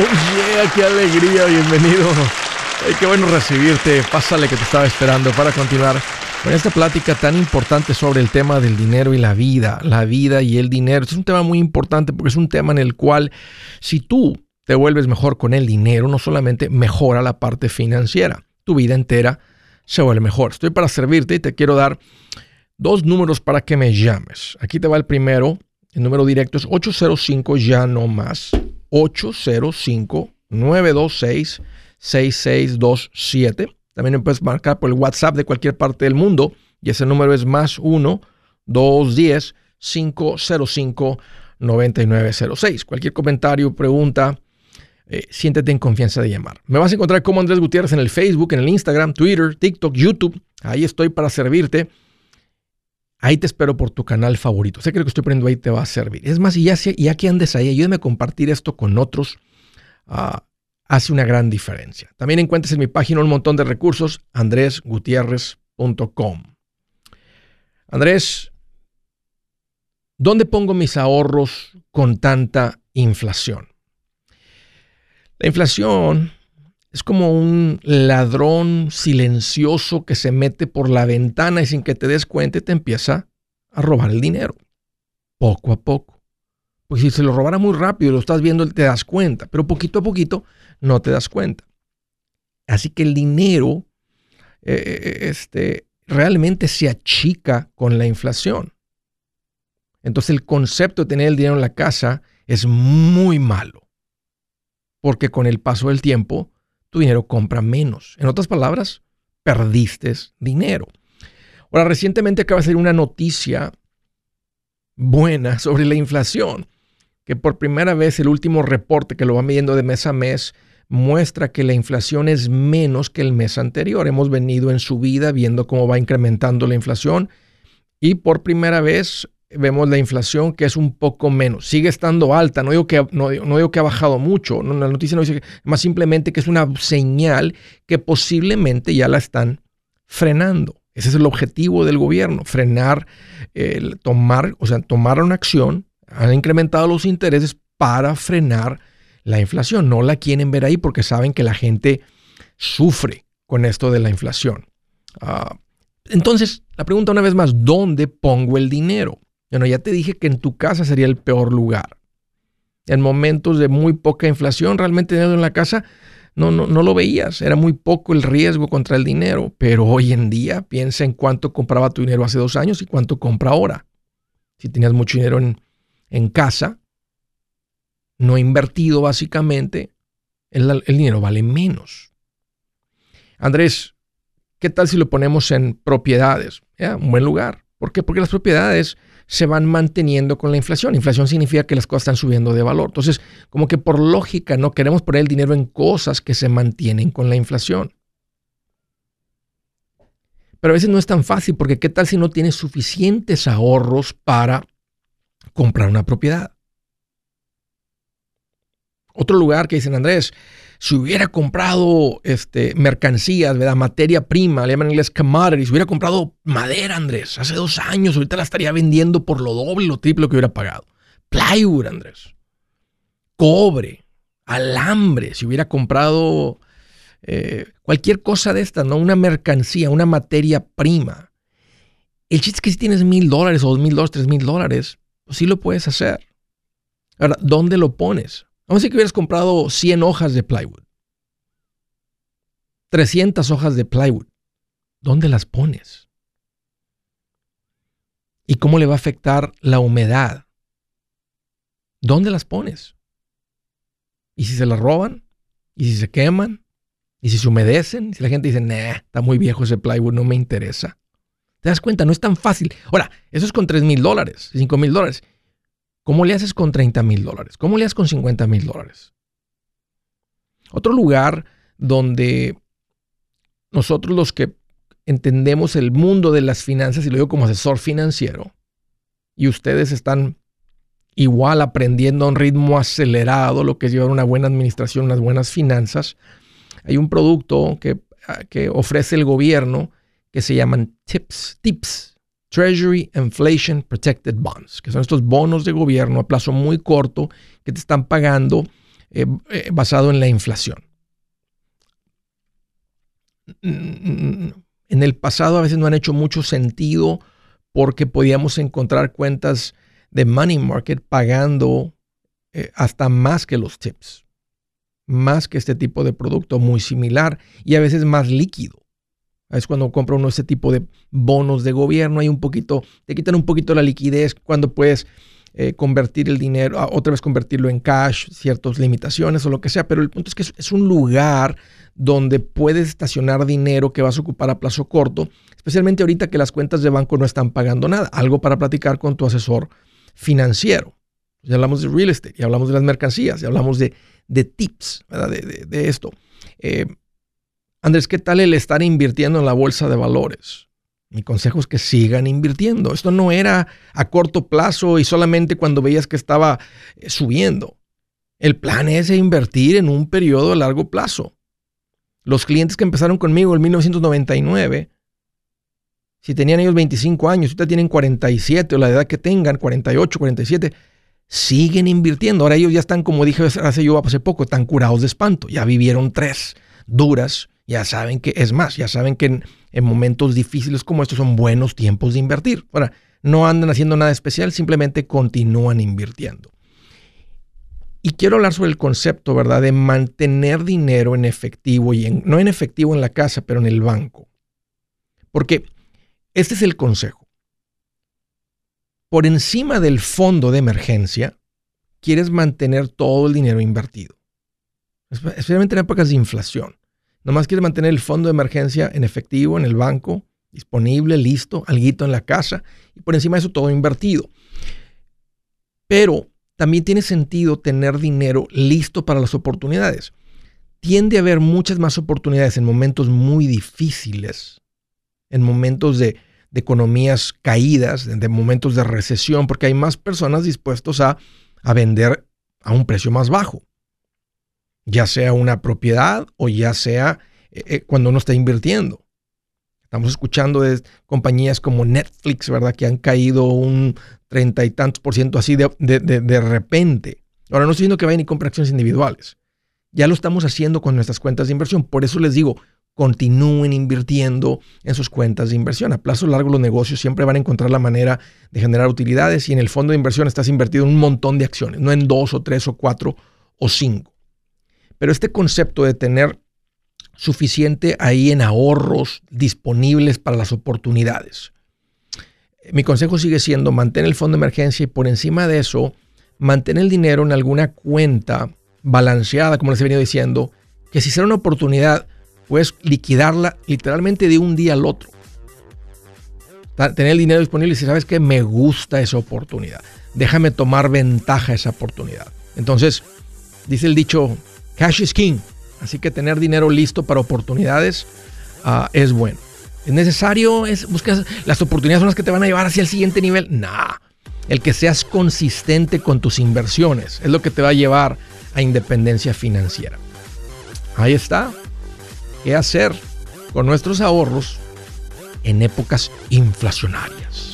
yeah, qué alegría, bienvenido. qué bueno recibirte. Pásale que te estaba esperando para continuar con esta plática tan importante sobre el tema del dinero y la vida, la vida y el dinero. Es un tema muy importante porque es un tema en el cual si tú te vuelves mejor con el dinero, no solamente mejora la parte financiera, tu vida entera se vuelve mejor. Estoy para servirte y te quiero dar dos números para que me llames. Aquí te va el primero. El número directo es 805 ya no más. 805-926-6627. También puedes marcar por el WhatsApp de cualquier parte del mundo y ese número es más 1-210-505-9906. Cualquier comentario, pregunta, eh, siéntete en confianza de llamar. Me vas a encontrar como Andrés Gutiérrez en el Facebook, en el Instagram, Twitter, TikTok, YouTube. Ahí estoy para servirte. Ahí te espero por tu canal favorito. Sé que lo que estoy poniendo ahí te va a servir. Es más, y ya, que andes ahí, ayúdame a compartir esto con otros. Ah, hace una gran diferencia. También encuentras en mi página un montón de recursos, andresgutierrez.com. Andrés, ¿dónde pongo mis ahorros con tanta inflación? La inflación es como un ladrón silencioso que se mete por la ventana y sin que te des cuenta te empieza a robar el dinero. Poco a poco. Pues si se lo robara muy rápido, lo estás viendo, te das cuenta, pero poquito a poquito no te das cuenta. Así que el dinero eh, eh, este, realmente se achica con la inflación. Entonces el concepto de tener el dinero en la casa es muy malo, porque con el paso del tiempo tu dinero compra menos. En otras palabras, perdiste dinero. Ahora, recientemente acaba de salir una noticia buena sobre la inflación, que por primera vez el último reporte que lo va midiendo de mes a mes muestra que la inflación es menos que el mes anterior. Hemos venido en su vida viendo cómo va incrementando la inflación y por primera vez vemos la inflación que es un poco menos. Sigue estando alta, no digo que, no, digo que ha bajado mucho, no, la noticia no dice que, más simplemente que es una señal que posiblemente ya la están frenando. Ese es el objetivo del gobierno, frenar, tomar, o sea, tomar una acción, han incrementado los intereses para frenar la inflación. No la quieren ver ahí porque saben que la gente sufre con esto de la inflación. Ah, entonces, la pregunta una vez más, ¿dónde pongo el dinero? Bueno, ya te dije que en tu casa sería el peor lugar. En momentos de muy poca inflación, realmente dinero en la casa no, no, no lo veías. Era muy poco el riesgo contra el dinero. Pero hoy en día piensa en cuánto compraba tu dinero hace dos años y cuánto compra ahora. Si tenías mucho dinero en, en casa, no invertido básicamente, el, dinero vale menos. Andrés, ¿qué tal si lo ponemos en propiedades? un buen lugar. ¿Por qué? Porque las propiedades se van manteniendo con la inflación. Inflación significa que las cosas están subiendo de valor. Entonces, como que por lógica no queremos poner el dinero en cosas que se mantienen con la inflación. Pero a veces no es tan fácil porque ¿qué tal si no tienes suficientes ahorros para comprar una propiedad? Otro lugar que dicen, Andrés, si hubiera comprado este, mercancías, ¿verdad? materia prima, le llaman en inglés commodities, si hubiera comprado madera, Andrés, hace dos años, ahorita la estaría vendiendo por lo doble, lo triple que hubiera pagado. Plywood, Andrés. Cobre, alambre, si hubiera comprado eh, cualquier cosa de estas, ¿no? Una mercancía, una materia prima. El chiste es que si tienes mil dólares o dos mil dólares, tres mil dólares, pues sí lo puedes hacer. Ahora, ¿dónde lo pones? Vamos a decir que hubieras comprado 100 hojas de plywood. 300 hojas de plywood. ¿Dónde las pones? ¿Y cómo le va a afectar la humedad? ¿Dónde las pones? ¿Y si se las roban? ¿Y si se queman? ¿Y si se humedecen? ¿Y si la gente dice, nah, está muy viejo ese plywood, no me interesa? ¿Te das cuenta? No es tan fácil. Ahora, eso es con 3 mil dólares, 5 mil dólares. ¿Cómo le haces con 30 mil dólares? ¿Cómo le haces con 50 mil dólares? Otro lugar donde nosotros los que entendemos el mundo de las finanzas, y lo digo como asesor financiero, y ustedes están igual aprendiendo a un ritmo acelerado lo que es llevar una buena administración, unas buenas finanzas, hay un producto que, que ofrece el gobierno que se llaman tips, tips, Treasury Inflation Protected Bonds, que son estos bonos de gobierno a plazo muy corto que te están pagando eh, eh, basado en la inflación. En el pasado a veces no han hecho mucho sentido porque podíamos encontrar cuentas de money market pagando eh, hasta más que los tips, más que este tipo de producto muy similar y a veces más líquido. Es cuando compra uno ese tipo de bonos de gobierno, hay un poquito, te quitan un poquito la liquidez cuando puedes eh, convertir el dinero, otra vez convertirlo en cash, ciertas limitaciones o lo que sea, pero el punto es que es, un lugar donde puedes estacionar dinero que vas a ocupar a plazo corto, especialmente ahorita que las cuentas de banco no están pagando nada, algo para platicar con tu asesor financiero. Ya hablamos de real estate, ya hablamos de las mercancías, ya hablamos de, tips De, esto. Eh, Andrés, ¿qué tal el estar invirtiendo en la bolsa de valores? Mi consejo es que sigan invirtiendo. Esto no era a corto plazo y solamente cuando veías que estaba eh, subiendo. El plan es invertir en un periodo a largo plazo. Los clientes que empezaron conmigo en 1999, si tenían ellos 25 años, ahorita tienen 47 o la edad que tengan, 48, 47, siguen invirtiendo. Ahora ellos ya están, como dije hace yo hace poco, están curados de espanto. Ya vivieron tres duras ya saben que es más, ya saben que en, momentos difíciles como estos son buenos tiempos de invertir. Ahora, no andan haciendo nada especial, simplemente continúan invirtiendo. Y quiero hablar sobre el concepto, ¿verdad?, de mantener dinero en efectivo y no en efectivo en la casa, pero en el banco. Porque este es el consejo. Por encima del fondo de emergencia, quieres mantener todo el dinero invertido, especialmente en épocas de inflación. Nomás quieres mantener el fondo de emergencia en efectivo en el banco, disponible, listo, alguito en la casa y por encima de eso todo invertido. Pero también tiene sentido tener dinero listo para las oportunidades. Tiende a haber muchas más oportunidades en momentos muy difíciles, en momentos de, economías caídas, de momentos de recesión, porque hay más personas dispuestos a, a vender a un precio más bajo ya sea una propiedad o ya sea eh, eh, cuando uno está invirtiendo. Estamos escuchando de compañías como Netflix, ¿verdad? Que han caído un treinta y tantos por ciento así de, de, repente. Ahora no estoy diciendo que vayan y compren acciones individuales. Ya lo estamos haciendo con nuestras cuentas de inversión. Por eso les digo, continúen invirtiendo en sus cuentas de inversión. A plazo largo los negocios siempre van a encontrar la manera de generar utilidades y en el fondo de inversión estás invertido en un montón de acciones, no en dos o tres o cuatro o cinco. Pero este concepto de tener suficiente ahí en ahorros disponibles para las oportunidades. Mi consejo sigue siendo mantener el fondo de emergencia y por encima de eso, mantener el dinero en alguna cuenta balanceada, como les he venido diciendo, que si será una oportunidad, puedes liquidarla literalmente de un día al otro. Tener el dinero disponible y si sabes que me gusta esa oportunidad, déjame tomar ventaja de esa oportunidad. Entonces, dice el dicho Cash is king. Así que tener dinero listo para oportunidades ah, es bueno. ¿Es necesario? Es, buscas, ¿Las oportunidades son las que te van a llevar hacia el siguiente nivel? Nah. El que seas consistente con tus inversiones es lo que te va a llevar a independencia financiera. Ahí está. ¿Qué hacer con nuestros ahorros en épocas inflacionarias?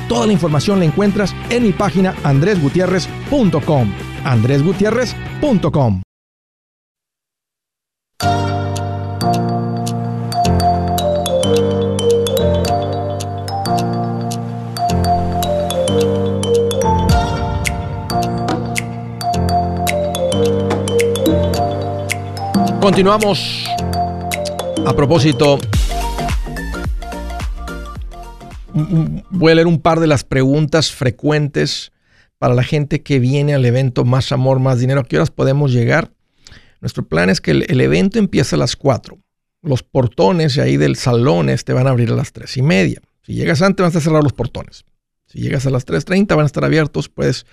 Toda la información la encuentras en mi página andresgutierrez.com. andresgutierrez.com. Continuamos. A propósito, voy a leer un par de las preguntas frecuentes para la gente que viene al evento Más Amor, Más Dinero. ¿A qué horas podemos llegar? Nuestro plan es que el, evento empiece a las 4. Los portones ahí del salón te van a abrir a las 3 y media. Si llegas antes van a cerrados los portones. Si llegas a las 3.30 van a estar abiertos, puedes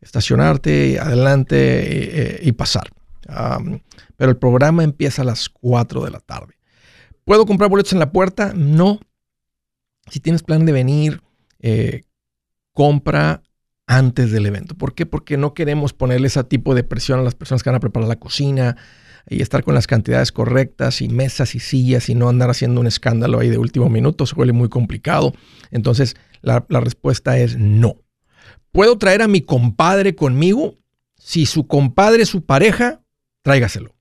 estacionarte adelante eh, eh, y pasar. pero el programa empieza a las 4 de la tarde. ¿Puedo comprar boletos en la puerta? No. Si tienes plan de venir, eh, compra antes del evento. ¿Por qué? Porque no queremos ponerle ese tipo de presión a las personas que van a preparar la cocina y estar con las cantidades correctas y mesas y sillas y no andar haciendo un escándalo ahí de último minuto. Se vuelve muy complicado. Entonces, la, la respuesta es no. ¿Puedo traer a mi compadre conmigo? Si su compadre es su pareja, tráigaselo.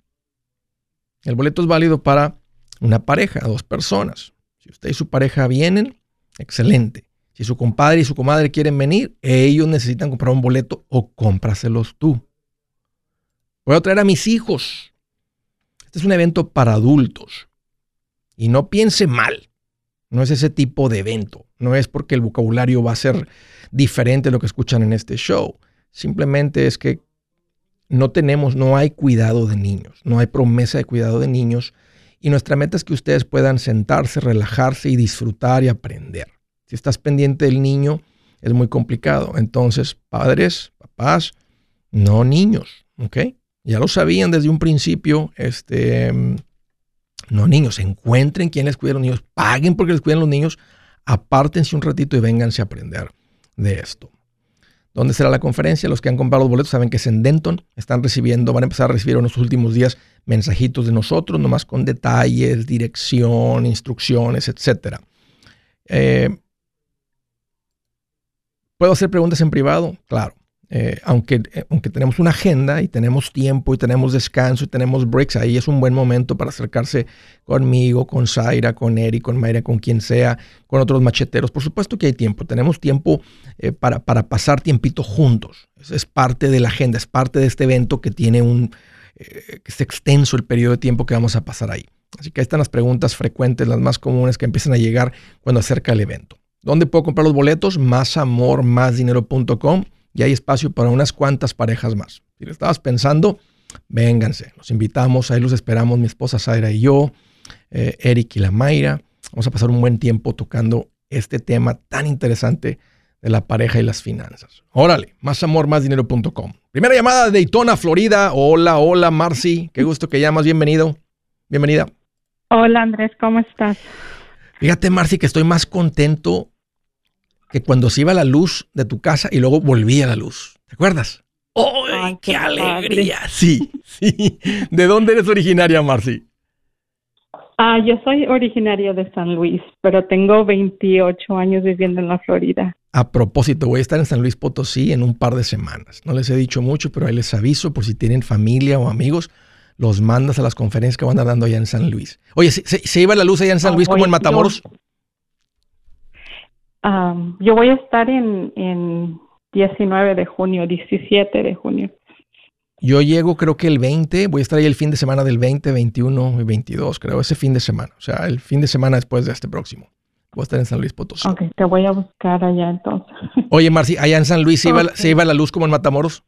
El boleto es válido para una pareja, dos personas. Si usted y su pareja vienen, excelente. Si su compadre y su comadre quieren venir, ellos necesitan comprar un boleto o cómpraselos tú. Voy a traer a mis hijos. Este es un evento para adultos. Y no piense mal. No es ese tipo de evento. No es porque el vocabulario va a ser diferente de lo que escuchan en este show. Simplemente es que no tenemos, no hay cuidado de niños. No hay promesa de cuidado de niños. Y nuestra meta es que ustedes puedan sentarse, relajarse y disfrutar y aprender. Si estás pendiente del niño, es muy complicado. Entonces, padres, papás, no niños, ¿ok? Ya lo sabían desde un principio, este, no niños, encuentren quién les cuida a los niños, paguen porque les cuidan los niños, apártense un ratito y vénganse a aprender de esto. ¿Dónde será la conferencia? Los que han comprado los boletos saben que es en Denton. Están recibiendo, van a empezar a recibir en los últimos días mensajitos de nosotros, nomás con detalles, dirección, instrucciones, etc. Eh, ¿Puedo hacer preguntas en privado? Claro. Eh, aunque, eh, aunque tenemos una agenda y tenemos tiempo y tenemos descanso y tenemos breaks, ahí es un buen momento para acercarse conmigo, con Zaira, con Eric, con Mayra, con quien sea, con otros macheteros. Por supuesto que hay tiempo, tenemos tiempo eh, para, para, pasar tiempito juntos. Es, parte de la agenda, es parte de este evento que tiene un, que es extenso el periodo de tiempo que vamos a pasar ahí. Así que ahí están las preguntas frecuentes, las más comunes que empiezan a llegar cuando acerca el evento. ¿Dónde puedo comprar los boletos? Másamormásdinero.com y hay espacio para unas cuantas parejas más. Si le estabas pensando, vénganse. Los invitamos, ahí los esperamos, mi esposa Zaira y yo, eh, Eric y la Mayra. Vamos a pasar un buen tiempo tocando este tema tan interesante de la pareja y las finanzas. Órale, másamormásdinero.com. Primera llamada de Daytona, Florida. Hola, hola, Marcy. Qué gusto que llamas. Bienvenido. Bienvenida. Hola, Andrés. ¿Cómo estás? Fíjate, Marci, que estoy más contento que cuando se iba la luz de tu casa y luego volvía la luz. ¿Te acuerdas? ¡Ay, qué, alegría! Sí, sí. ¿De dónde eres originaria, Marci? Ah, yo soy originaria de San Luis, pero tengo 28 años viviendo en la Florida. A propósito, voy a estar en San Luis Potosí en un par de semanas. No les he dicho mucho, pero ahí les aviso por si tienen familia o amigos los mandas a las conferencias que van a dando allá en San Luis. Oye, ¿se, iba la luz allá en San Luis como en Matamoros? Yo voy a estar en, en 19 de junio, 17 de junio. Yo llego creo que el 20, voy a estar ahí el fin de semana del 20, 21 y 22, creo, ese fin de semana. O sea, el fin de semana después de este próximo. Voy a estar en San Luis Potosí. Ok, te voy a buscar allá entonces. Oye, Marci, allá en San Luis ¿se, iba, ¿se iba la luz como en Matamoros?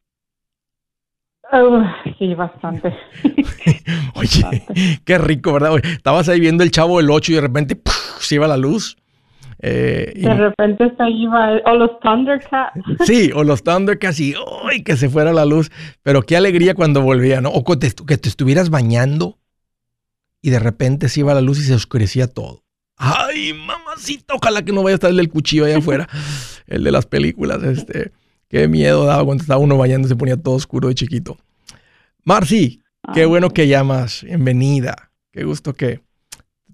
Sí, bastante. Oye, qué rico, ¿verdad? estabas ahí viendo el chavo del 8 y de repente se iba la luz. Eh, de repente se iba, o los Thundercats. Sí, o los Thundercats y ¡ay! que se fuera la luz. Pero qué alegría cuando volvía, ¿no? O que te, que te estuvieras bañando y de repente se iba la luz y se oscurecía todo. ¡Ay, mamacita! Ojalá que no vaya a estar el del cuchillo allá afuera, el de las películas, este. Qué miedo daba cuando estaba uno bañando, se ponía todo oscuro de chiquito. Marci, qué bueno que llamas. Bienvenida. Qué gusto que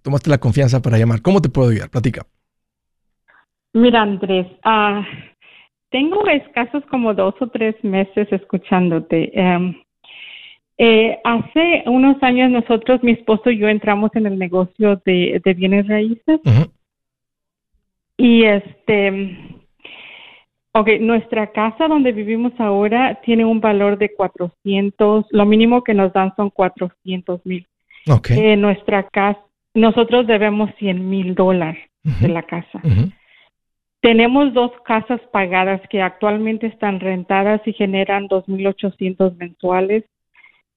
tomaste la confianza para llamar. ¿Cómo te puedo ayudar? Platica. Mira, Andrés, uh, tengo escasos como dos o tres meses escuchándote. Em, eh, hace unos años nosotros, mi esposo y yo entramos en el negocio de, bienes raíces. Y este, ok, nuestra casa donde vivimos ahora tiene un valor de 400, lo mínimo que nos dan son 400 mil. Ok. Eh, nuestra casa, nosotros debemos 100 mil dólares de la casa. Tenemos dos casas pagadas que actualmente están rentadas y generan 2.800 mensuales.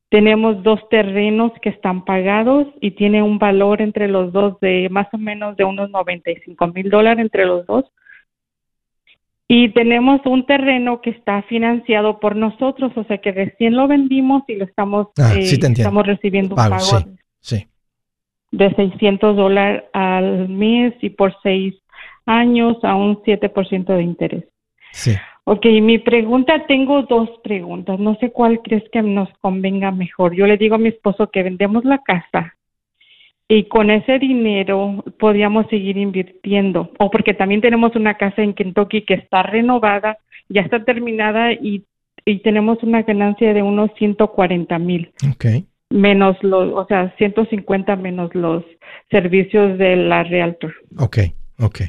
Tenemos dos terrenos que están pagados y tiene un valor entre los dos de más o menos de unos 95 mil dólares entre los dos. Y tenemos un terreno que está financiado por nosotros, o sea que recién lo vendimos y lo estamos, ah, eh, estamos recibiendo un pago, de 600 dólares al mes y por seis años a un 7% de interés. Sí. Ok, mi pregunta, tengo dos preguntas. No sé cuál crees que nos convenga mejor. Yo le digo a mi esposo que vendemos la casa y con ese dinero podríamos seguir invirtiendo. O porque también tenemos una casa en Kentucky que está renovada, ya está terminada y, tenemos una ganancia de unos 140 mil. Ok. Menos los, o sea, 150 menos los servicios de la Realtor. Ok, ok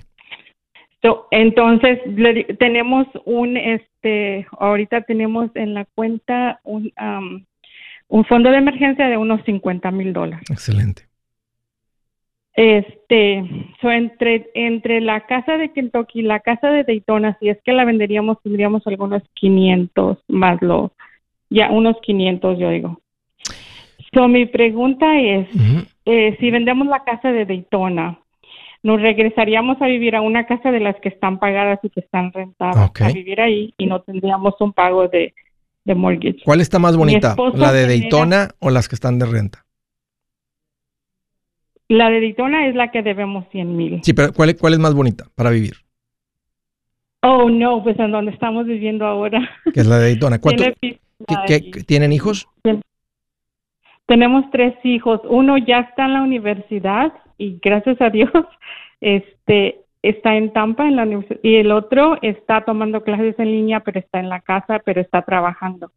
entonces, tenemos un, este, ahorita tenemos en la cuenta un, un fondo de emergencia de unos 50 mil dólares. Excelente. Este, entre, entre la casa de Kentucky y la casa de Daytona, si es que la venderíamos, tendríamos algunos 500 más lo, ya unos 500 yo digo. So, mi pregunta es, eh, si vendemos la casa de Daytona, nos regresaríamos a vivir a una casa de las que están pagadas y que están rentadas, a vivir ahí y no tendríamos un pago de, mortgage. ¿Cuál está más bonita? ¿La de Daytona o las que están de renta? La de Daytona es la que debemos 100 mil. Sí, pero ¿cuál, ¿cuál es más bonita para vivir? Oh, no, pues en donde estamos viviendo ahora. Que es la de Daytona. ¿Cuánto, ¿Tienen hijos? Tenemos tres hijos. Uno ya está en la universidad y gracias a Dios este está en Tampa en la universidad y el otro está tomando clases en línea pero está en la casa pero está trabajando.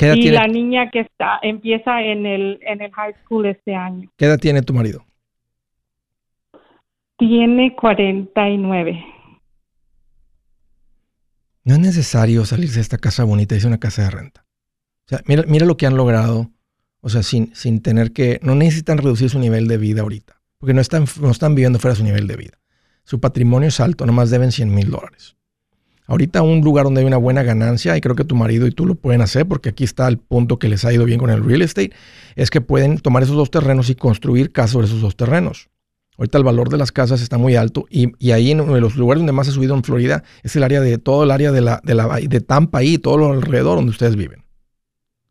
Y la niña que está empieza en el en el high school este año. ¿qué edad tiene tu marido? tiene 49 no es necesario salirse de esta casa bonita es una casa de renta. O sea mira mira lo que han logrado o sea, sin, sin tener que, no necesitan reducir su nivel de vida ahorita, porque no están, no están viviendo fuera de su nivel de vida. Su patrimonio es alto, nomás deben 100 mil dólares. Ahorita un lugar donde hay una buena ganancia, y creo que tu marido y tú lo pueden hacer, porque aquí está el punto que les ha ido bien con el real estate, es que pueden tomar esos dos terrenos y construir casas sobre esos dos terrenos. Ahorita el valor de las casas está muy alto y, y ahí en uno de los lugares donde más ha subido en Florida es el área de todo el área de la de, la, de Tampa y todo lo alrededor donde ustedes viven.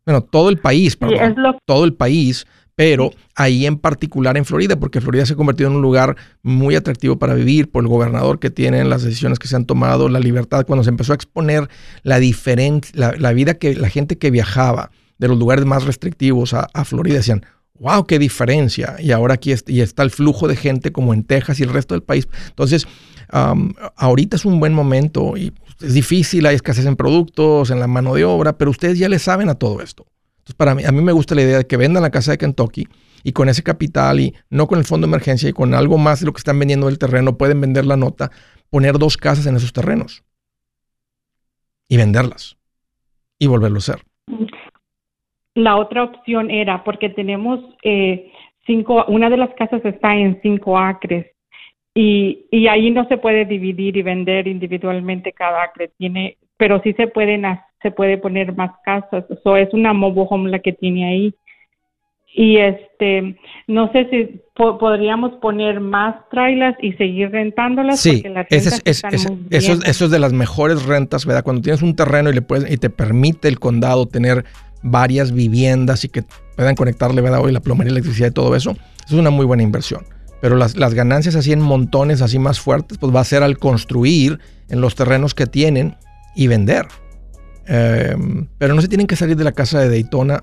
Bueno, todo el país, perdón, todo el país, pero ahí en particular en Florida, porque Florida se ha convertido en un lugar muy atractivo para vivir por el gobernador que tienen, las decisiones que se han tomado, la libertad, cuando se empezó a exponer la diferencia, la, vida que la gente que viajaba de los lugares más restrictivos a, Florida decían, wow, qué diferencia. Y ahora aquí y está el flujo de gente como en Texas y el resto del país. Entonces, ahorita es un buen momento y es difícil, hay escasez en productos, en la mano de obra, pero ustedes ya le saben a todo esto. Entonces, para mí, a mí me gusta la idea de que vendan la casa de Kentucky y con ese capital y no con el fondo de emergencia y con algo más de lo que están vendiendo del terreno, pueden vender la nota, poner dos casas en esos terrenos y venderlas y volverlo a hacer. La otra opción era, porque tenemos eh, cinco, una de las casas está en cinco acres y, y ahí no se puede dividir y vender individualmente cada acre, tiene, pero sí se pueden se puede poner más casas. Eso es una mobile home la que tiene ahí. Y este, no sé si podríamos poner más trailers y seguir rentándolas. Sí, es, eso, eso, es de las mejores rentas, ¿verdad? Cuando tienes un terreno y, le puedes, y te permite el condado tener varias viviendas y que puedan conectarle, ¿verdad? Hoy la plomería, electricidad y todo eso, es una muy buena inversión. Pero las, las, ganancias así en montones, así más fuertes, pues va a ser al construir en los terrenos que tienen y vender. Em, pero no se tienen que salir de la casa de Daytona.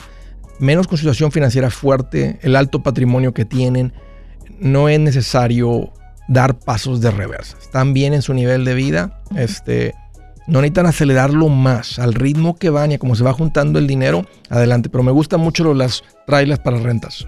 Menos con situación financiera fuerte, el alto patrimonio que tienen, no es necesario dar pasos de reversa. Están bien en su nivel de vida. Este, no necesitan acelerarlo más. Al ritmo que van y a como se va juntando el dinero, adelante. Pero me gustan mucho las trailers para rentas.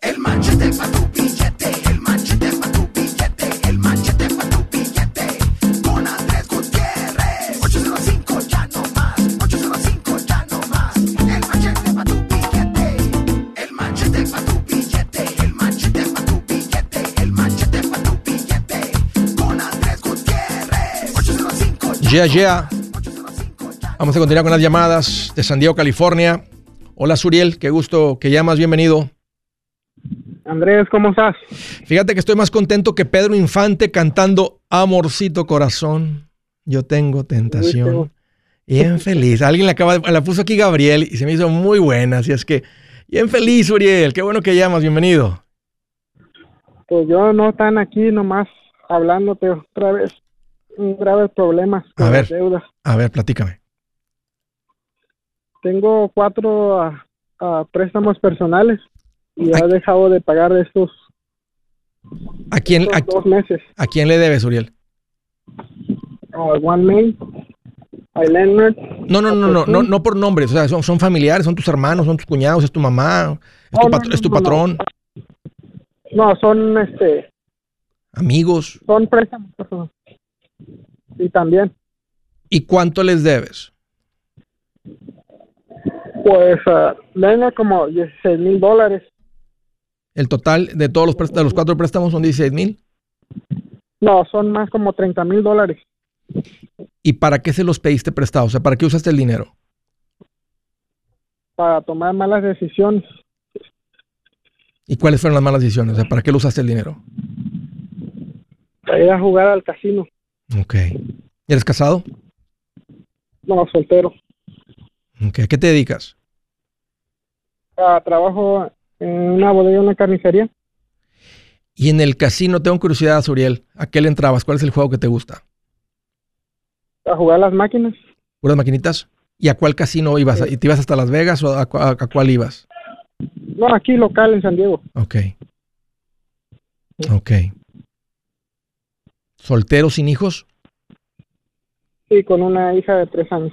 El manchete para tu billete, el manchete para tu billete, el manchete para tu billete. Con Andrés Gutiérrez. 805 ya no más, 805 ya no más. El manchete para tu billete, el manchete para tu billete, el manchete para tu billete, el manchete para tu billete. Con Andrés Gutiérrez. 805 ya yeah, yeah. Vamos a continuar con las llamadas de San Diego, California. Hola Suriel, qué gusto que llamas, bienvenido. Andrés, ¿cómo estás? Fíjate que estoy más contento que Pedro Infante cantando Amorcito Corazón. Yo tengo tentación. Bien feliz. Alguien la, acaba, la puso aquí Gabriel y se me hizo muy buena. Así es que, bien feliz, Uriel. Qué bueno que llamas. Bienvenido. Pues yo no tan aquí nomás hablándote otra vez. Un grave problema con a ver, deudas. A ver, platícame. Tengo cuatro ah, ah, préstamos personales y ha dejado de pagar estos, ¿A quién, dos meses. ¿A quién le debes, Uriel? A One Main, a Leonard. No, no, no, no, no, no por nombres, o sea, son, son familiares, son tus hermanos, son tus cuñados, es tu mamá, es, tu, es tu patrón. No. son este amigos. Son préstamos. Y también. ¿Y cuánto les debes? Pues uh, como 16 mil dólares. ¿El total de todos los, de los cuatro préstamos son 16 mil? No, son más como 30 mil dólares. ¿Y para qué se los pediste prestados? O sea, ¿para qué usaste el dinero? Para tomar malas decisiones. ¿Y cuáles fueron las malas decisiones? O sea, ¿para qué lo usaste el dinero? Para ir a jugar al casino. Ok. ¿Eres casado? No, soltero. Okay. ¿A qué te dedicas? Ah, trabajo en una bodega, una carnicería. Y en el casino, tengo curiosidad, Suriel, ¿a qué le entrabas? ¿Cuál es el juego que te gusta? A jugar las máquinas. ¿Puras maquinitas? ¿Y a cuál casino ibas? ¿Y te ibas hasta Las Vegas o a, cuál ibas? No, aquí local en San Diego. Ok. Ok. ¿Soltero sin hijos? Sí, con una hija de tres años.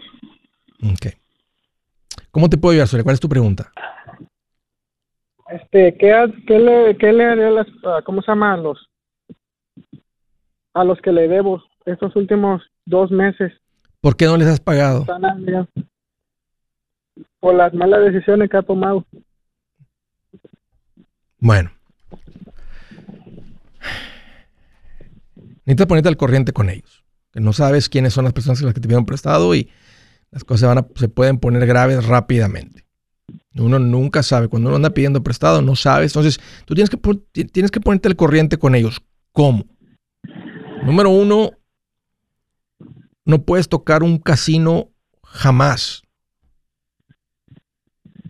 Ok. ¿Cómo te puedo ayudar, Suriel? ¿Cuál es tu pregunta? Este, ¿qué, qué le, qué le haré a las, cómo se llama, a los, a los que le debo estos últimos dos meses? ¿Por qué no les has pagado? Por las malas decisiones que ha tomado. Bueno. Necesitas ponerte al corriente con ellos. Que no sabes quiénes son las personas que te pidieron prestado y las cosas van se pueden poner graves rápidamente. Uno nunca sabe. Cuando uno anda pidiendo prestado, no sabes. Entonces, tú tienes que, tienes que ponerte al corriente con ellos. ¿Cómo? Número uno, no puedes tocar un casino jamás.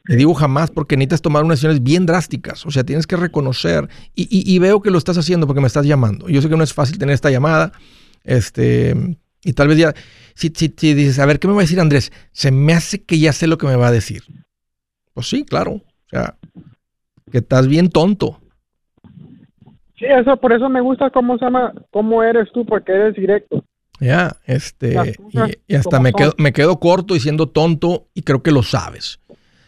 Le digo jamás porque necesitas tomar unas decisiones bien drásticas. O sea, tienes que reconocer. Y, veo que lo estás haciendo porque me estás llamando. Yo sé que no es fácil tener esta llamada. Este, y tal vez ya, si, si, si dices, a ver, ¿qué me va a decir Andrés? Se me hace que ya sé lo que me va a decir. Pues sí, claro. O sea, que estás bien tonto. Sí, eso, por eso me gusta cómo se llama, cómo eres tú, porque eres directo. Ya, este, y, hasta me quedo, me quedo corto diciendo tonto y creo que lo sabes.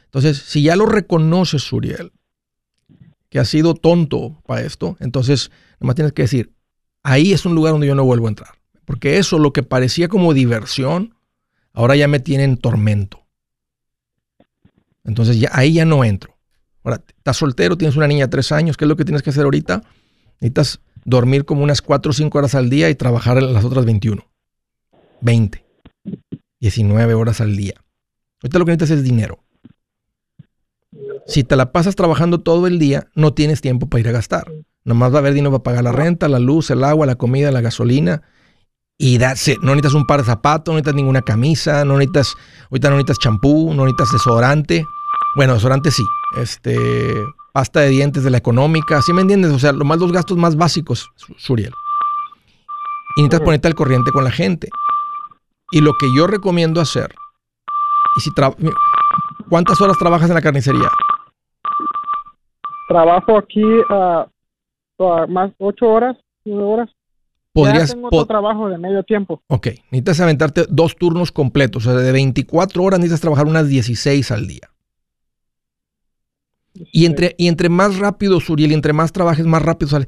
Entonces, si ya lo reconoces, Suriel, que has sido tonto para esto, entonces nomás tienes que decir, ahí es un lugar donde yo no vuelvo a entrar. Porque eso, lo que parecía como diversión, ahora ya me tiene en tormento. Entonces ya, ahí ya no entro. Ahora, estás soltero, tienes una niña de tres años, ¿qué es lo que tienes que hacer ahorita? Necesitas dormir como unas 4 o 5 horas al día y trabajar las otras 21. 20. 19 horas al día. Ahorita lo que necesitas es dinero. Si te la pasas trabajando todo el día, no tienes tiempo para ir a gastar. Nomás va a haber dinero para pagar la renta, la luz, el agua, la comida, la gasolina. Y that's No necesitas un par de zapatos, no necesitas ninguna camisa, no necesitas, ahorita no necesitas champú, no necesitas desodorante. Bueno, desodorante sí. Este, pasta de dientes de la económica, ¿sí me entiendes? O sea, lo más los gastos más básicos, Suriel. Y necesitas ponerte al corriente con la gente. Y lo que yo recomiendo hacer, y si ¿cuántas horas trabajas en la carnicería? Trabajo aquí a más ocho horas, nueve horas. Podrías, ya tengo otro trabajo de medio tiempo. Ok, necesitas aventarte dos turnos completos, o sea, de 24 horas necesitas trabajar unas 16 al día. Y entre, y entre más rápido, Suriel, y entre más trabajes, más rápido sale.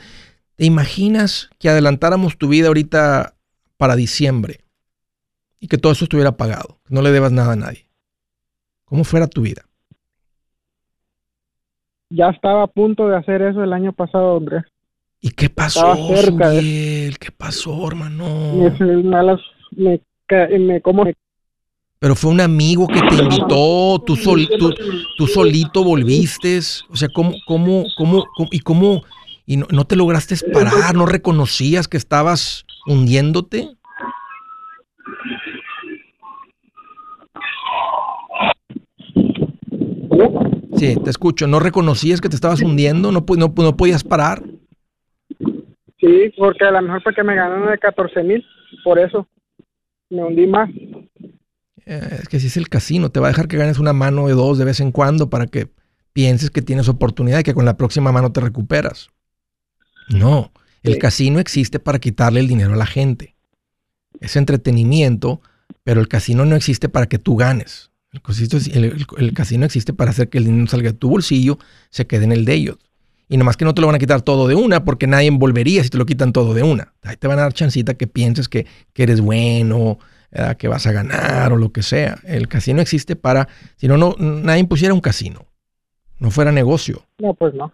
¿Te imaginas que adelantáramos tu vida ahorita para diciembre y que todo eso estuviera pagado? Que no le debas nada a nadie. ¿Cómo fuera tu vida? Ya estaba a punto de hacer eso el año pasado, Andrés. ¿Y qué pasó, Suriel? ¿Qué pasó, hermano? Me, malas, me, me, como pero fue un amigo que te invitó, tú, tú, solito volviste. O sea, ¿cómo, cómo, cómo, y cómo, y no, te lograste parar, no reconocías que estabas hundiéndote? Sí, te escucho. ¿No reconocías que te estabas hundiendo? ¿No, no, no podías parar? Sí, porque a lo mejor porque me ganaron de 14 mil, por eso me hundí más. Eh, es que si es el casino, te va a dejar que ganes una mano de dos de vez en cuando para que pienses que tienes oportunidad y que con la próxima mano te recuperas. No, el casino existe para quitarle el dinero a la gente. Es entretenimiento, pero el casino no existe para que tú ganes. El, casino existe para hacer que el dinero salga de tu bolsillo, se quede en el de ellos. Y nomás que no te lo van a quitar todo de una, porque nadie envolvería si te lo quitan todo de una. Ahí te van a dar chancita que pienses que, que eres bueno, que vas a ganar o lo que sea. El casino existe para, si no, no, nadie pusiera un casino, no fuera negocio. No, pues no.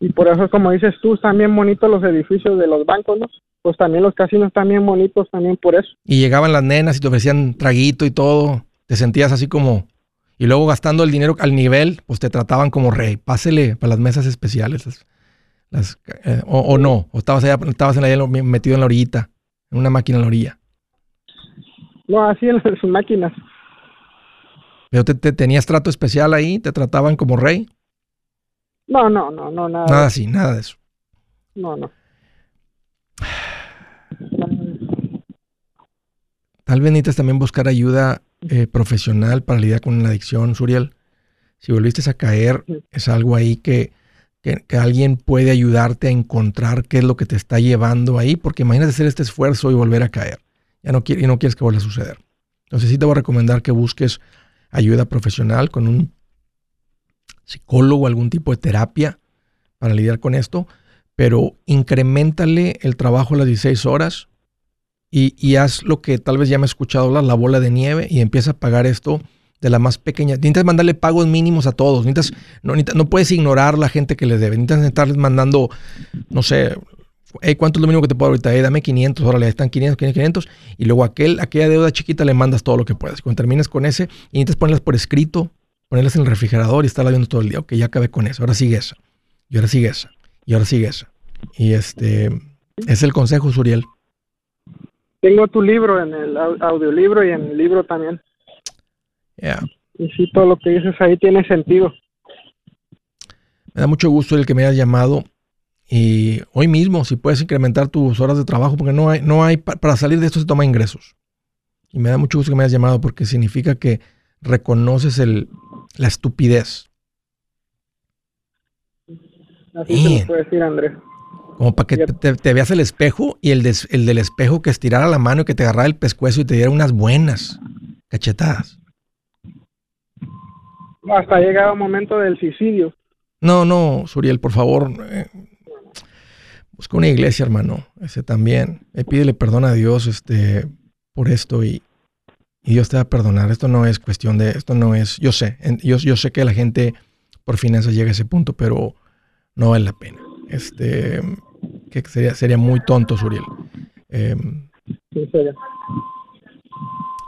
Y por eso, como dices tú, están bien bonitos los edificios de los bancos, ¿no? Pues también los casinos están bien bonitos también por eso. Y llegaban las nenas y te ofrecían traguito y todo, te sentías así como... Y luego gastando el dinero al nivel, pues te trataban como rey. Pásele para las mesas especiales. Las, eh, o, no, o estabas allá, estabas en la, metido en la orillita, en una máquina en la orilla. No, así en sus máquinas. ¿Pero te, tenías trato especial ahí? ¿Te trataban como rey? No, no, no, no, nada. Nada así, nada de eso. No, no. Tal vez necesitas también buscar ayuda eh, profesional para lidiar con la adicción, Suriel. Si volviste a caer, es algo ahí que, que, que, alguien puede ayudarte a encontrar qué es lo que te está llevando ahí, porque imagínate hacer este esfuerzo y volver a caer ya no, y no quieres que vuelva a suceder. Entonces sí te voy a recomendar que busques ayuda profesional con un psicólogo, algún tipo de terapia para lidiar con esto, pero incrementale el trabajo a las 16 horas y, haz lo que tal vez ya me he escuchado hablar, la bola de nieve, y empieza a pagar esto de la más pequeña. Necesitas mandarle pagos mínimos a todos. no, no puedes ignorar la gente que les debe. Necesitas estarles mandando, no sé, ¿cuánto es lo mínimo que te puedo ahorita? dame 500, órale, están 500, 500, 500. Y luego aquel, aquella deuda chiquita le mandas todo lo que puedas. Cuando termines con ese, y necesitas ponerlas por escrito, ponerlas en el refrigerador y estarla viendo todo el día. Ok, ya acabé con eso. Ahora sigue esa. Y ahora sigue esa. Y ahora sigue esa. Y este es el consejo, Suriel. Tengo tu libro en el audiolibro y en el libro también. Y sí, todo lo que dices ahí tiene sentido. Me da mucho gusto el que me hayas llamado. Y hoy mismo, si puedes incrementar tus horas de trabajo, porque no hay, no hay, para salir de esto se toma ingresos. Y me da mucho gusto que me hayas llamado porque significa que reconoces el, la estupidez. Así se lo puede decir, Andrés. Como para que te, veas el espejo y el, el del espejo que estirara la mano y que te agarrara el pescuezo y te diera unas buenas cachetadas. Hasta ha llegado el momento del suicidio. No, no, Suriel, por favor. Eh, busca una iglesia, hermano. Ese también. Eh, pídele perdón a Dios este, por esto y, Dios te va a perdonar. Esto no es cuestión de. Esto no es. Yo sé. Yo, yo sé que la gente por finanzas llega a ese punto, pero no vale la pena. Este que sería, sería muy tonto, Suriel. Eh,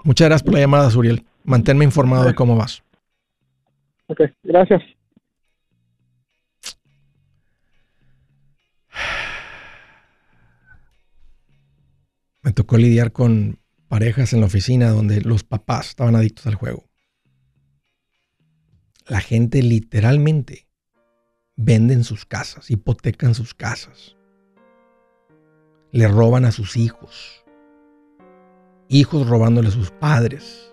muchas gracias por la llamada, Suriel. Manténme informado de cómo vas. Ok, gracias. Me tocó lidiar con parejas en la oficina donde los papás estaban adictos al juego. La gente literalmente venden sus casas, hipotecan sus casas le roban a sus hijos. Hijos robándole a sus padres.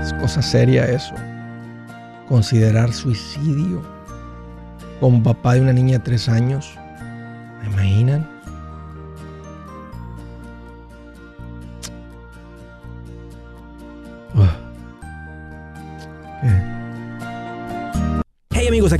Es cosa seria eso. Considerar suicidio con papá de una niña de tres años. ¿Me imaginan?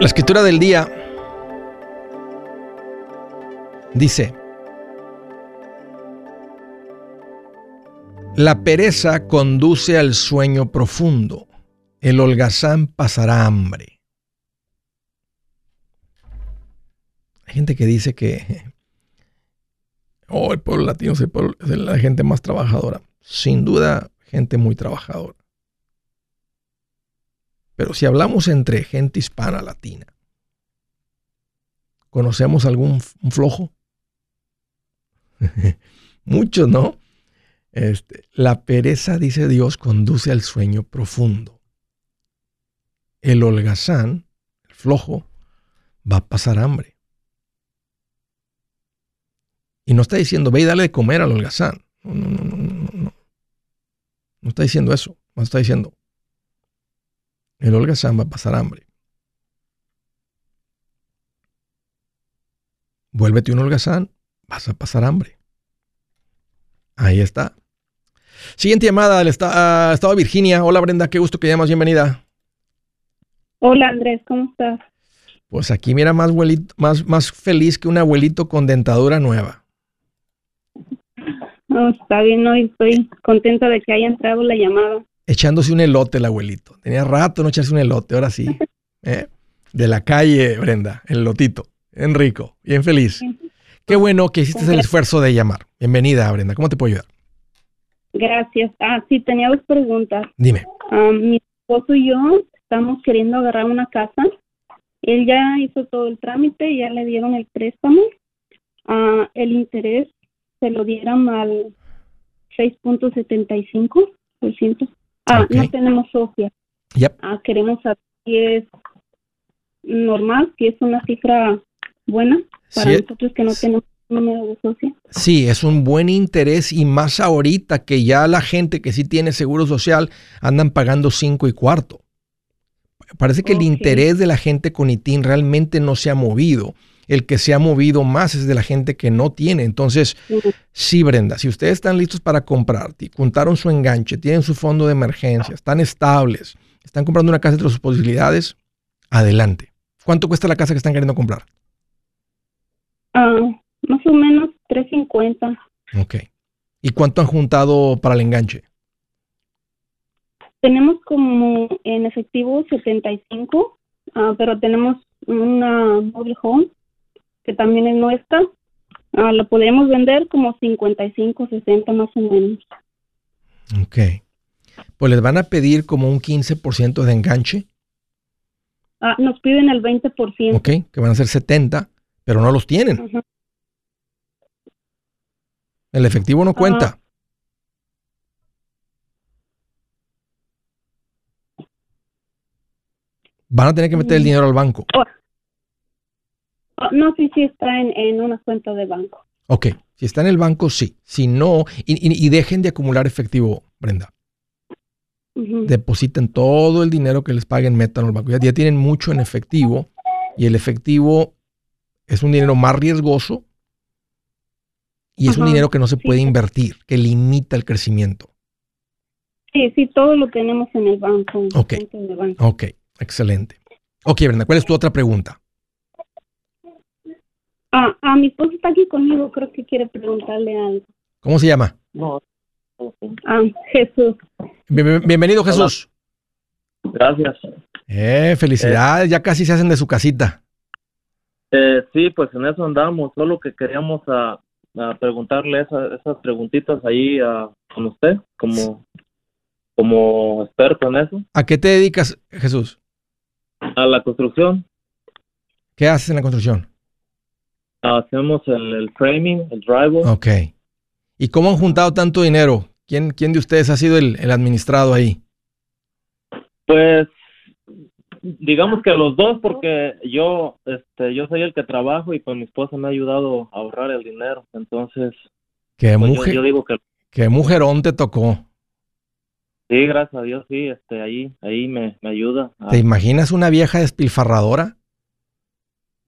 La escritura del día dice, la pereza conduce al sueño profundo, el holgazán pasará hambre. Hay gente que dice que oh, el pueblo latino es, la gente más trabajadora. Sin duda, gente muy trabajadora. Pero si hablamos entre gente hispana latina, ¿conocemos algún flojo? Muchos, ¿no? Este, la pereza, dice Dios, conduce al sueño profundo. El holgazán, el flojo, va a pasar hambre. Y no está diciendo, ve y dale de comer al holgazán. No, no, no, no, no, no. Está diciendo eso. No está diciendo, el holgazán va a pasar hambre. Vuélvete un holgazán, vas a pasar hambre. Ahí está. Siguiente llamada del estado de Virginia. Hola Brenda, qué gusto que llamas, bienvenida. Hola Andrés, ¿cómo estás? Pues aquí mira más, más, más feliz que un abuelito con dentadura nueva. No, está bien, hoy estoy contenta de que haya entrado la llamada echándose un elote el abuelito. Tenía rato no echarse un elote, ahora sí. ¿eh? De la calle, Brenda, el lotito. Bien rico, bien feliz. Qué bueno que hiciste el esfuerzo de llamar. Bienvenida, Brenda. ¿Cómo te puedo ayudar? Gracias. Ah, sí, tenía dos preguntas. Dime. Ah, mi esposo y yo estamos queriendo agarrar una casa. Él ya hizo todo el trámite, ya le dieron el préstamo. Ah, el interés se lo dieron al 6.75%. Ah, no tenemos socia. Ah, queremos saber si es normal, si es una cifra buena para nosotros que no tenemos número de socia. Sí, es un buen interés y más ahorita que ya la gente que sí tiene seguro social andan pagando cinco y cuarto. Parece que el interés de la gente con ITIN realmente no se ha movido. El que se ha movido más es de la gente que no tiene. Entonces, sí, Brenda, si ustedes están listos para comprar, juntaron su enganche, tienen su fondo de emergencia, están estables, están comprando una casa entre sus posibilidades, adelante. ¿Cuánto cuesta la casa que están queriendo comprar? Ah, más o menos 350. Ok. ¿Y cuánto han juntado para el enganche? Tenemos como en efectivo 75, ah, pero tenemos una mobile home que también es nuestra. Ah, la podemos vender como 55, 60 más o menos. Ok. Pues les van a pedir como un 15% de enganche. Ah, nos piden el 20%. Ok, que van a ser 70, pero no los tienen. El efectivo no cuenta. Van a tener que meter el mm. dinero al banco. Oh. Oh, no, sí, sí está en, una cuenta de banco. Ok, si está en el banco, sí. Si no, y, dejen de acumular efectivo, Brenda. Depositen todo el dinero que les paguen, metan al banco. Ya, tienen mucho en efectivo y el efectivo es un dinero más riesgoso y es un dinero que no se puede invertir, que limita el crecimiento. Sí, sí, todo lo tenemos en el banco. Ok, ok, excelente. Ok, Brenda, ¿cuál es tu otra pregunta? Ah, ah, mi esposo está aquí conmigo, creo que quiere preguntarle algo. ¿Cómo se llama? No. Ah, Jesús. bienvenido, Jesús. Gracias. Eh, felicidades, ya casi se hacen de su casita. Eh, sí, pues en eso andamos, solo que queríamos a, preguntarle esas preguntitas ahí a, con usted, como, como experto en eso. ¿A qué te dedicas, Jesús? A la construcción. ¿Qué haces en la construcción? Hacemos el, framing, el drywall. Ok. ¿Y cómo han juntado tanto dinero? ¿Quién, quién de ustedes ha sido el, administrado ahí? Pues digamos que los dos porque yo este yo soy el que trabajo y pues mi esposa me ha ayudado a ahorrar el dinero entonces qué pues, mujer yo, digo que qué mujerón te tocó sí gracias a Dios sí este ahí ahí me, ayuda te imaginas una vieja despilfarradora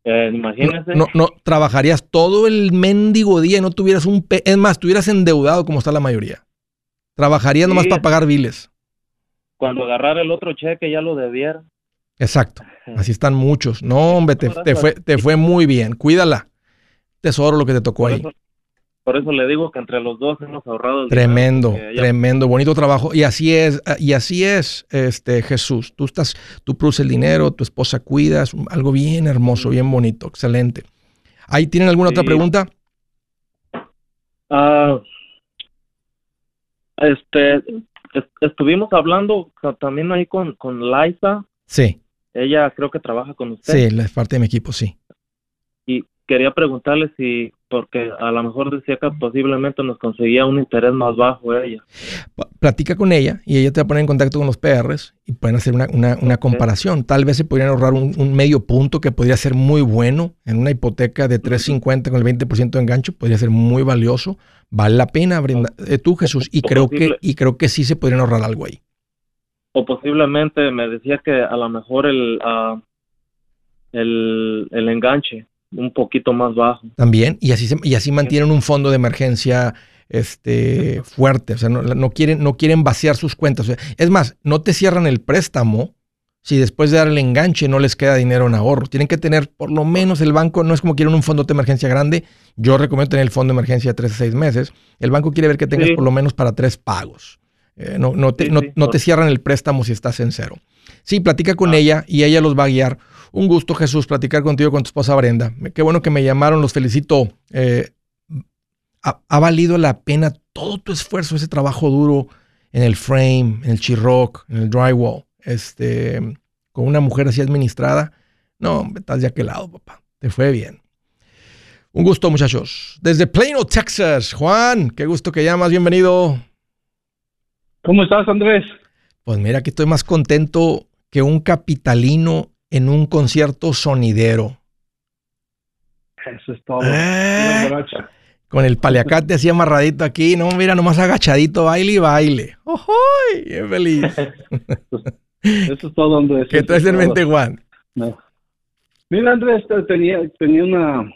eh, imagínese. No, no, trabajarías todo el mendigo día y no tuvieras un... es más, estuvieras endeudado como está la mayoría. Trabajarías nomás para pagar biles. Cuando agarrar el otro cheque ya lo debiera. Exacto. Así están muchos. No, hombre, te, fue, te fue muy bien. Cuídala. Tesoro lo que te tocó ahí. Por eso le digo que entre los dos hemos ahorrado. tremendo, tremendo, bonito trabajo. Y así es, y así es, este Jesús. Tú estás, tú produces el dinero, tu esposa cuida, algo bien hermoso, bien bonito, excelente. ¿Ahí tienen alguna otra pregunta? Ah, este, estuvimos hablando también ahí con, con Liza. Sí. Ella creo que trabaja con usted. Sí, es parte de mi equipo, sí. Quería preguntarle si porque a lo mejor decía que posiblemente nos conseguía un interés más bajo ella. Platica con ella y ella te va a poner en contacto con los PRs y pueden hacer una, una, comparación. Tal vez se podrían ahorrar un, medio punto que podría ser muy bueno en una hipoteca de 350 con el 20% de enganche, podría ser muy valioso. Vale la pena, Brenda, eh, tú Jesús, y creo, que, y creo que sí se podrían ahorrar algo ahí. O posiblemente me decía que a lo mejor el, ah, el, el enganche un poquito más bajo. También, y así, y así mantienen un fondo de emergencia este, fuerte, o sea, no, quieren, no quieren vaciar sus cuentas. es más, no te cierran el préstamo si después de dar el enganche no les queda dinero en ahorro. Tienen que tener por lo menos el banco, no es como quieren un fondo de emergencia grande, yo recomiendo tener el fondo de emergencia de 3 a 6 meses. El banco quiere ver que tengas por lo menos para tres pagos. Eh, no, no, te, no, te cierran el préstamo si estás en cero. Sí, platica con ah. ella y ella los va a guiar. Un gusto, Jesús, platicar contigo con tu esposa Brenda. Qué bueno que me llamaron, los felicito. Eh, ha, valido la pena todo tu esfuerzo, ese trabajo duro en el frame, en el chirroc, en el drywall, este, con una mujer así administrada. No, estás de aquel lado, papá. Te fue bien. Un gusto, muchachos. Desde Plano, Texas. Juan, qué gusto que llamas. Bienvenido. ¿Cómo estás, Andrés? Pues mira que estoy más contento que un capitalino en un concierto sonidero. Eso es todo. Eh. Con el paliacate así amarradito aquí. No, mira, nomás agachadito, baile y baile. ¡Ojoy! ¡Qué feliz! Eso es todo, Andrés. ¿Qué traes es en mente, Juan? No. Mira, Andrés, te- tenía, tenía una,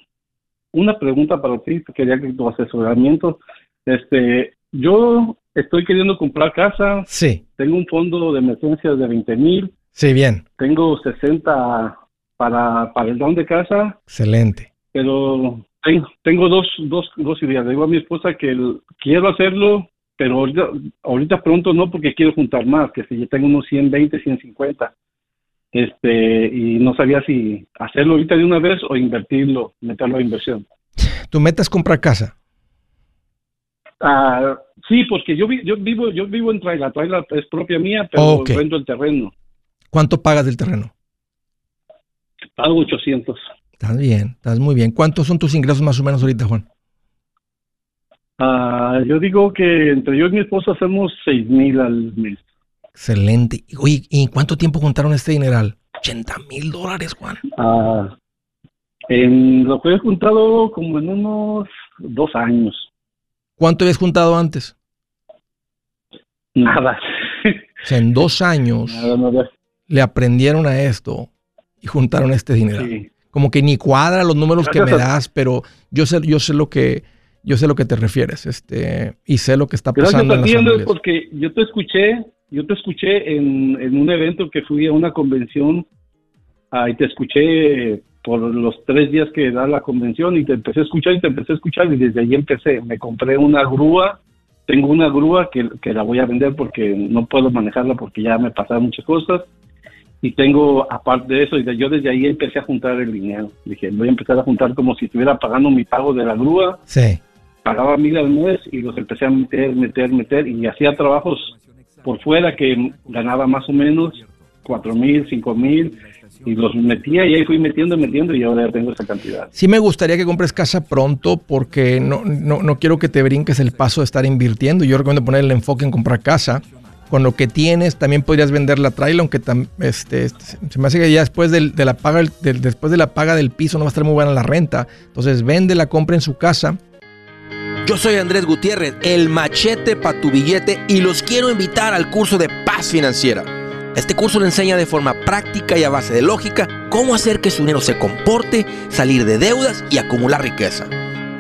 una pregunta para ti, quería que tu asesoramiento. Este, yo estoy queriendo comprar casa, Sí, tengo un fondo de emergencia de 20 mil, sí, bien. tengo 60 para, para el down de casa, Excelente. pero tengo, tengo dos, dos, dos ideas. Le digo a mi esposa que el- quiero hacerlo, pero ahorita, ahorita pronto no porque quiero juntar más, que si yo tengo unos 120, 150. Este, y no sabía si hacerlo ahorita de una vez o invertirlo, meterlo a inversión. ¿Tu meta es comprar casa? Ah, sí, porque yo, vi- yo vivo yo vivo en Traila, Traila es propia mía, pero Ok. rento el terreno. ¿Cuánto pagas del terreno? Pago 800. Estás bien, estás muy bien. ¿Cuántos son tus ingresos más o menos ahorita, Juan? Ah, yo digo que entre yo y mi esposa hacemos 6 mil al mes. Excelente. Oye, ¿y cuánto tiempo juntaron este dineral? 80 mil dólares, Juan. Ah, en lo que he juntado como en unos dos años. ¿Cuánto habías juntado antes? Nada. O sea, en dos años Nada, nada. Le aprendieron a esto y juntaron este dineral. Sí. Como que ni cuadra los números que me Gracias das, pero yo sé, yo sé lo que, yo sé lo que te refieres, este, y sé lo que está Gracias pasando en a las porque yo te escuché, yo te escuché en, en un evento que fui a una convención ah, y te escuché por los tres días que da la convención y te empecé a escuchar y te empecé a escuchar y desde ahí empecé. Me compré una grúa, tengo una grúa que, que la voy a vender porque no puedo manejarla porque ya me pasaron muchas cosas y tengo aparte de eso yo desde ahí empecé a juntar el dinero. Dije, voy a empezar a juntar como si estuviera pagando mi pago de la grúa Sí. pagaba mil al mes y los empecé a meter, meter, meter y hacía trabajos por fuera que ganaba más o menos cuatro mil, cinco mil y los metía y ahí fui metiendo, metiendo y ahora ya tengo esa cantidad. Sí me gustaría que compres casa pronto porque no, no, no quiero que te brinques el paso de estar invirtiendo. Yo recomiendo poner el enfoque en comprar casa. Con lo que tienes también podrías vender la trailer, aunque este, este, se me hace que ya después de, la paga, del- después de la paga del piso no va a estar muy buena la renta. Entonces vende la compra en su casa. Yo soy Andrés Gutiérrez, el machete para tu billete y los quiero invitar al curso de paz financiera. Este curso le enseña de forma práctica y a base de lógica cómo hacer que su dinero se comporte, salir de deudas y acumular riqueza.